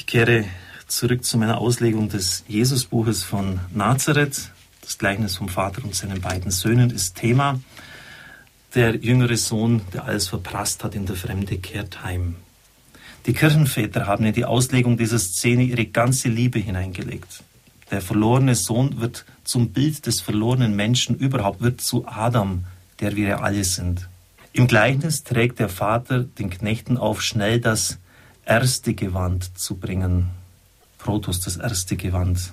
Ich kehre zurück zu meiner Auslegung des Jesusbuches von Nazareth. Das Gleichnis vom Vater und seinen beiden Söhnen ist Thema. Der jüngere Sohn, der alles verprasst hat in der Fremde, kehrt heim. Die Kirchenväter haben in die Auslegung dieser Szene ihre ganze Liebe hineingelegt. Der verlorene Sohn wird zum Bild des verlorenen Menschen überhaupt, wird zu Adam, der wir alle sind. Im Gleichnis trägt der Vater den Knechten auf, schnell das erste Gewand zu bringen. Protos, das erste Gewand.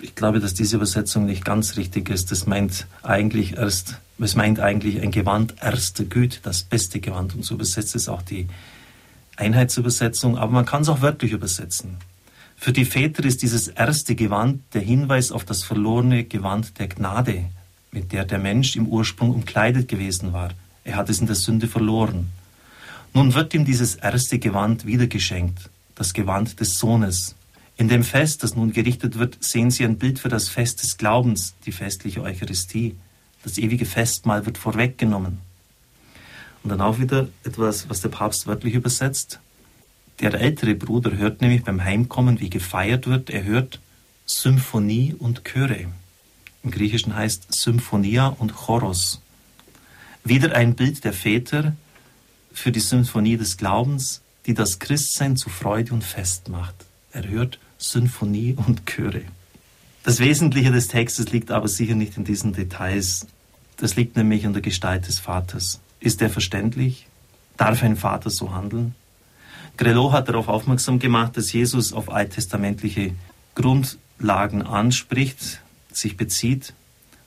Ich glaube, dass diese Übersetzung nicht ganz richtig ist. Das meint eigentlich erst, es meint eigentlich ein Gewand erster Güte, das beste Gewand. Und so übersetzt es auch die Einheitsübersetzung, aber man kann es auch wörtlich übersetzen. Für die Väter ist dieses erste Gewand der Hinweis auf das verlorene Gewand der Gnade, mit der der Mensch im Ursprung umkleidet gewesen war. Er hat es in der Sünde verloren. Nun wird ihm dieses erste Gewand wiedergeschenkt, das Gewand des Sohnes. In dem Fest, das nun gerichtet wird, sehen Sie ein Bild für das Fest des Glaubens, die festliche Eucharistie. Das ewige Festmahl wird vorweggenommen. Und dann auch wieder etwas, was der Papst wörtlich übersetzt. Der ältere Bruder hört nämlich beim Heimkommen, wie gefeiert wird. Er hört Symphonie und Chöre. Im Griechischen heißt Symphonia und Choros. Wieder ein Bild der Väter für die Symphonie des Glaubens, die das Christsein zu Freude und Fest macht. Er hört Symphonie und Chöre. Das Wesentliche des Textes liegt aber sicher nicht in diesen Details. Das liegt nämlich in der Gestalt des Vaters. Ist er verständlich? Darf ein Vater so handeln? Grelot hat darauf aufmerksam gemacht, dass Jesus auf alttestamentliche Grundlagen anspricht, sich bezieht.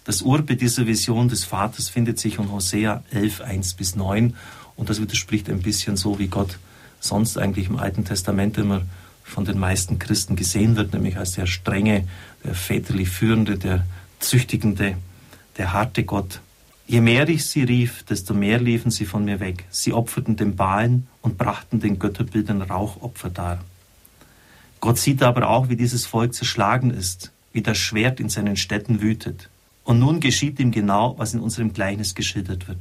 Das Urbe dieser Vision des Vaters findet sich in Hosea 11, 1 bis 9 und das widerspricht ein bisschen so, wie Gott sonst eigentlich im Alten Testament immer von den meisten Christen gesehen wird, nämlich als der strenge, der väterlich führende, der züchtigende, der harte Gott. Je mehr ich sie rief, desto mehr liefen sie von mir weg. Sie opferten den Balen und brachten den Götterbildern Rauchopfer dar. Gott sieht aber auch, wie dieses Volk zerschlagen ist, wie das Schwert in seinen Städten wütet. Und nun geschieht ihm genau, was in unserem Gleichnis geschildert wird.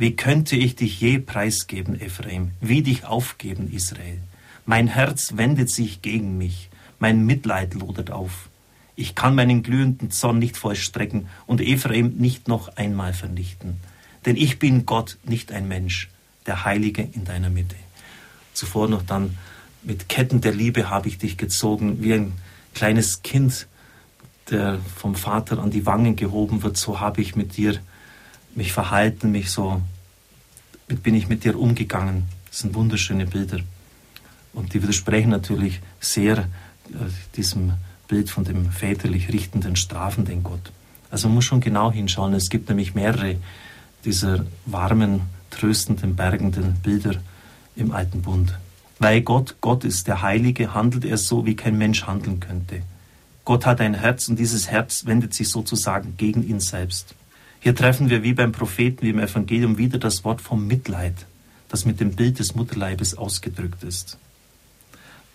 Wie könnte ich dich je preisgeben, Ephraim, wie dich aufgeben, Israel? Mein Herz wendet sich gegen mich, mein Mitleid lodert auf. Ich kann meinen glühenden Zorn nicht vollstrecken und Ephraim nicht noch einmal vernichten. Denn ich bin Gott, nicht ein Mensch, der Heilige in deiner Mitte. Zuvor noch dann, mit Ketten der Liebe habe ich dich gezogen, wie ein kleines Kind, der vom Vater an die Wangen gehoben wird, so habe ich mit dir mich verhalten, mich so, bin ich mit dir umgegangen. Das sind wunderschöne Bilder. Und die widersprechen natürlich sehr äh, diesem Bild von dem väterlich richtenden, strafenden Gott. Also man muss schon genau hinschauen. Es gibt nämlich mehrere dieser warmen, tröstenden, bergenden Bilder im Alten Bund. Weil Gott Gott ist, der Heilige, handelt er so, wie kein Mensch handeln könnte. Gott hat ein Herz und dieses Herz wendet sich sozusagen gegen ihn selbst. Hier treffen wir wie beim Propheten, wie im Evangelium wieder das Wort vom Mitleid, das mit dem Bild des Mutterleibes ausgedrückt ist.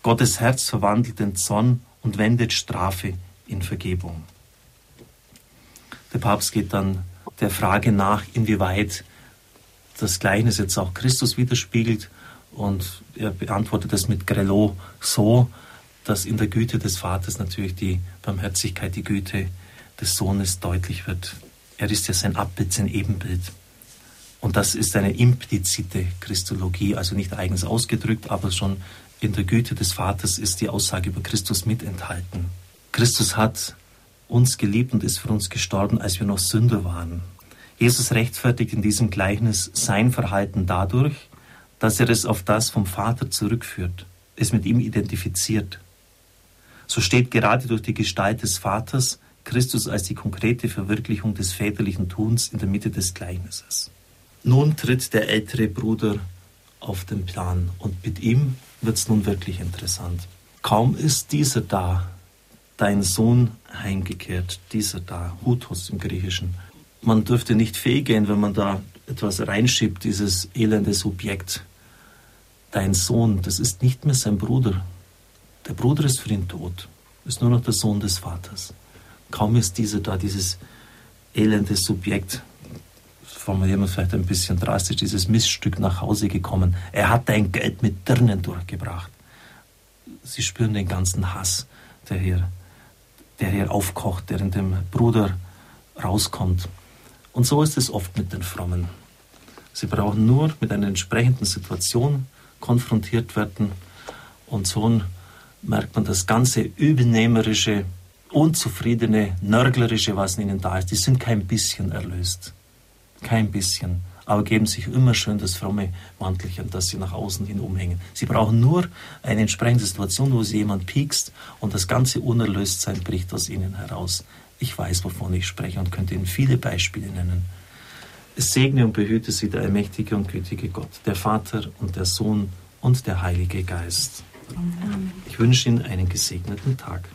Gottes Herz verwandelt den Zorn und wendet Strafe in Vergebung. Der Papst geht dann der Frage nach, inwieweit das Gleichnis jetzt auch Christus widerspiegelt und er beantwortet das mit Grelot so, dass in der Güte des Vaters natürlich die Barmherzigkeit, die Güte des Sohnes deutlich wird. Er ist ja sein Abbild, sein Ebenbild. Und das ist eine implizite Christologie, also nicht eigens ausgedrückt, aber schon in der Güte des Vaters ist die Aussage über Christus mit enthalten. Christus hat uns geliebt und ist für uns gestorben, als wir noch Sünder waren. Jesus rechtfertigt in diesem Gleichnis sein Verhalten dadurch, dass er es auf das vom Vater zurückführt, es mit ihm identifiziert. So steht gerade durch die Gestalt des Vaters Christus als die konkrete Verwirklichung des väterlichen Tuns in der Mitte des Gleichnisses. Nun tritt der ältere Bruder auf den Plan und mit ihm wird es nun wirklich interessant. Kaum ist dieser da, dein Sohn heimgekehrt, dieser da, Hutus im Griechischen. Man dürfte nicht fehlgehen, wenn man da etwas reinschiebt, dieses elende Subjekt. Dein Sohn, das ist nicht mehr sein Bruder. Der Bruder ist für ihn tot, ist nur noch der Sohn des Vaters. Kaum ist dieser da, dieses elende Subjekt, formulieren wir vielleicht ein bisschen drastisch, dieses Missstück nach Hause gekommen. Er hat dein Geld mit Dirnen durchgebracht. sie spüren den ganzen Hass, der hier, der hier aufkocht, der in dem Bruder rauskommt. Und so ist es oft mit den Frommen. Sie brauchen nur mit einer entsprechenden Situation konfrontiert werden und so merkt man das ganze übernehmerische, unzufriedene, nörglerische, was in ihnen da ist. Die sind kein bisschen erlöst. Kein bisschen aber geben sich immer schön das fromme Mantelchen, das sie nach außen hin umhängen. Sie brauchen nur eine entsprechende Situation, wo sie jemand piekst und das ganze Unerlöstsein bricht aus ihnen heraus. Ich weiß, wovon ich spreche und könnte Ihnen viele Beispiele nennen. Es segne und behüte Sie der allmächtige und gütige Gott, der Vater und der Sohn und der Heilige Geist. Ich wünsche Ihnen einen gesegneten Tag.